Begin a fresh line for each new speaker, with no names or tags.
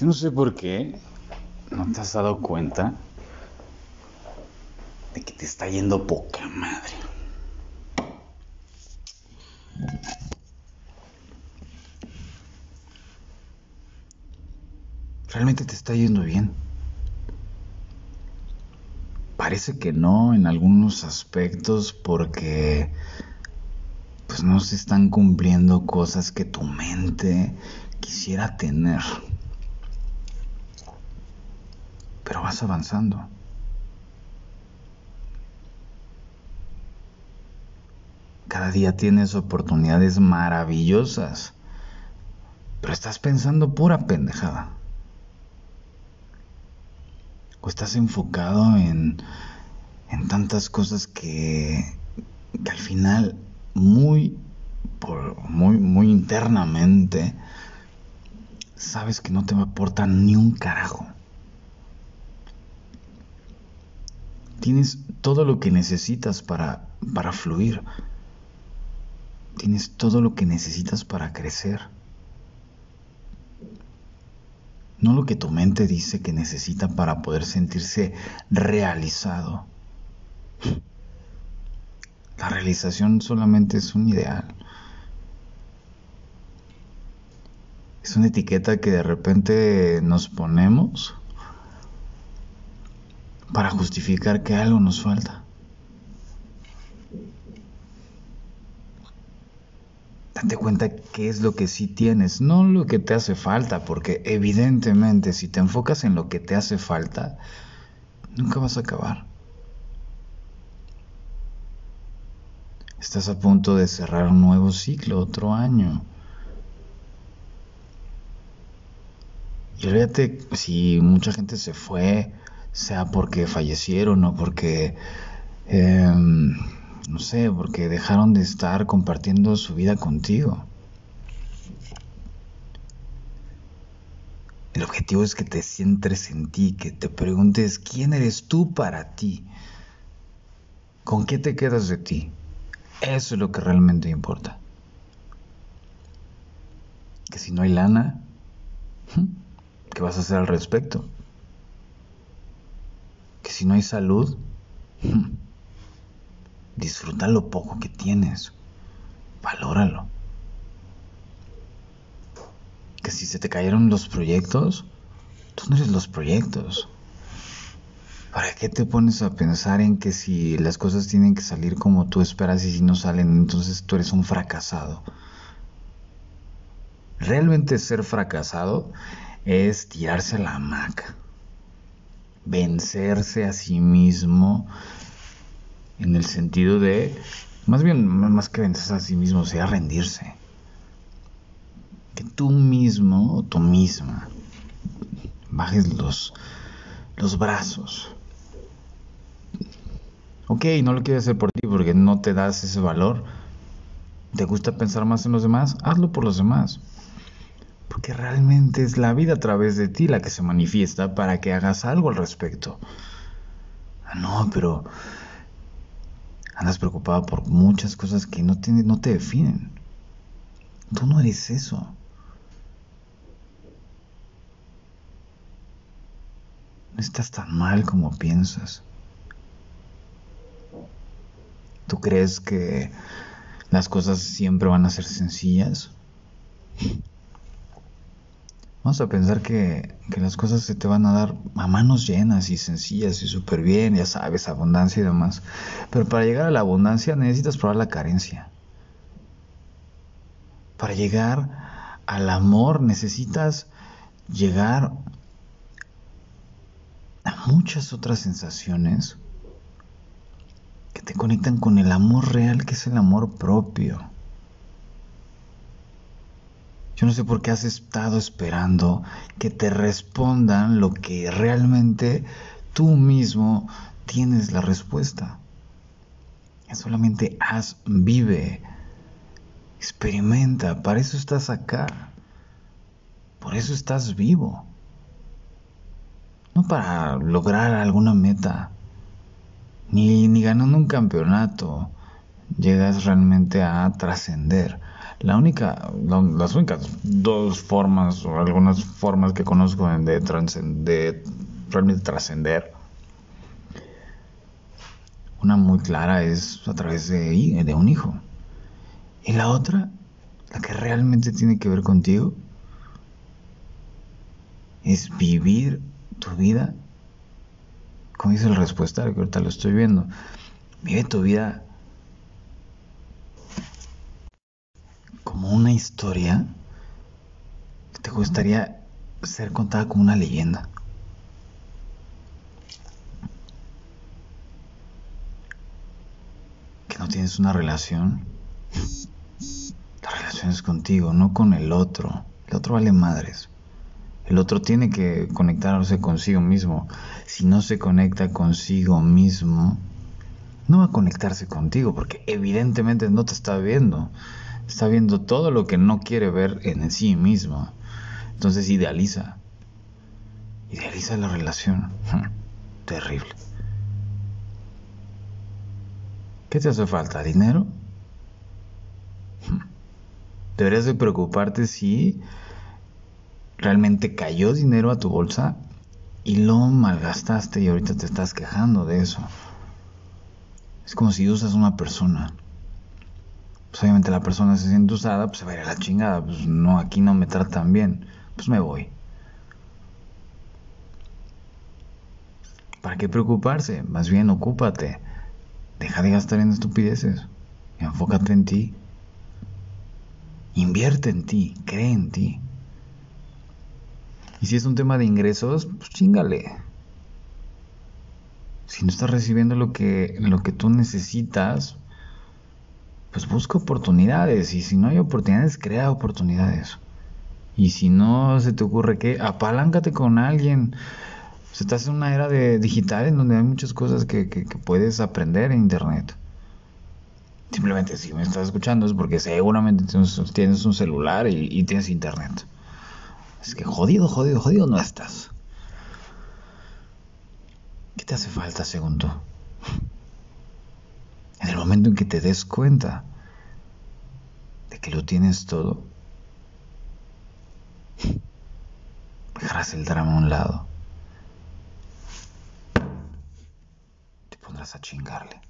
Yo no sé por qué no te has dado cuenta de que te está yendo poca madre. Realmente te está yendo bien. Parece que no en algunos aspectos porque pues no se están cumpliendo cosas que tu mente quisiera tener. Pero vas avanzando. Cada día tienes oportunidades maravillosas. Pero estás pensando pura pendejada. O estás enfocado en, en tantas cosas que, que al final muy, por, muy, muy internamente sabes que no te aportar ni un carajo. Tienes todo lo que necesitas para, para fluir. Tienes todo lo que necesitas para crecer. No lo que tu mente dice que necesita para poder sentirse realizado. La realización solamente es un ideal. Es una etiqueta que de repente nos ponemos para justificar que algo nos falta. Date cuenta qué es lo que sí tienes, no lo que te hace falta, porque evidentemente si te enfocas en lo que te hace falta, nunca vas a acabar. Estás a punto de cerrar un nuevo ciclo, otro año. Y olvídate si mucha gente se fue, sea porque fallecieron o porque, em, no sé, porque dejaron de estar compartiendo su vida contigo. El objetivo es que te sientes en ti, que te preguntes quién eres tú para ti, con qué te quedas de ti. Eso es lo que realmente importa. Que si no hay lana, ¿qué vas a hacer al respecto? Si no hay salud, disfruta lo poco que tienes. Valóralo. Que si se te cayeron los proyectos, tú no eres los proyectos. ¿Para qué te pones a pensar en que si las cosas tienen que salir como tú esperas y si no salen, entonces tú eres un fracasado? Realmente ser fracasado es tirarse a la hamaca, vencerse a sí mismo en el sentido de, más bien, más que vencerse a sí mismo, sea rendirse. Que tú mismo o tú misma bajes los, los brazos Ok, no lo quieres hacer por ti porque no te das ese valor. ¿Te gusta pensar más en los demás? Hazlo por los demás. Porque realmente es la vida a través de ti la que se manifiesta para que hagas algo al respecto. Ah, no, pero andas preocupado por muchas cosas que no te, no te definen. Tú no eres eso. No estás tan mal como piensas. ¿Tú crees que las cosas siempre van a ser sencillas? Vamos a pensar que, las cosas se te van a dar a manos llenas y sencillas y súper bien, ya sabes, abundancia y demás. Pero para llegar a la abundancia necesitas probar la carencia. Para llegar al amor necesitas llegar a muchas otras sensaciones que te conectan con el amor real que es el amor propio. Yo no sé por qué has estado esperando que te respondan lo que realmente tú mismo tienes la respuesta. Solamente haz, vive, experimenta, para eso estás acá. Por eso estás vivo. No para lograr alguna meta ni, ni ganando un campeonato llegas realmente a trascender. La única, las únicas dos formas o algunas formas que conozco de, de realmente trascender, una muy clara es a través de, de un hijo. Y la otra, la que realmente tiene que ver contigo, es vivir tu vida, como dice el respuesta que ahorita lo estoy viendo, vive tu vida como una historia que te gustaría ser contada como una leyenda. Que no tienes una relación. La relación es contigo, no con el otro. El otro vale madres. El otro tiene que conectarse consigo mismo. Si no se conecta consigo mismo, no va a conectarse contigo porque evidentemente no te está viendo. Está viendo todo lo que no quiere ver en sí mismo. Entonces idealiza. Idealiza la relación. Terrible. ¿Qué te hace falta? ¿Dinero? Deberías de preocuparte si realmente cayó dinero a tu bolsa y lo malgastaste y ahorita te estás quejando de eso. Es como si usas una persona. Pues obviamente la persona se siente usada, pues se va a ir a la chingada. Pues no, aquí no me tratan bien. Pues me voy. ¿Para qué preocuparse? Más bien ocúpate. Deja de gastar en estupideces. enfócate en ti. Invierte en ti. Cree en ti. Y si es un tema de ingresos, pues chingale. Si no estás recibiendo lo que, lo que tú necesitas, pues busca oportunidades. Y si no hay oportunidades, crea oportunidades. Y si no se te ocurre que, apaláncate con alguien. Se estás en una era de digital en donde hay muchas cosas que, puedes aprender en internet. Simplemente si me estás escuchando es porque seguramente tienes un celular y tienes internet. Es que jodido, jodido, jodido no estás. ¿Qué te hace falta según tú? En el momento en que te des cuenta de que lo tienes todo, dejarás el drama a un lado. Te pondrás a chingarle.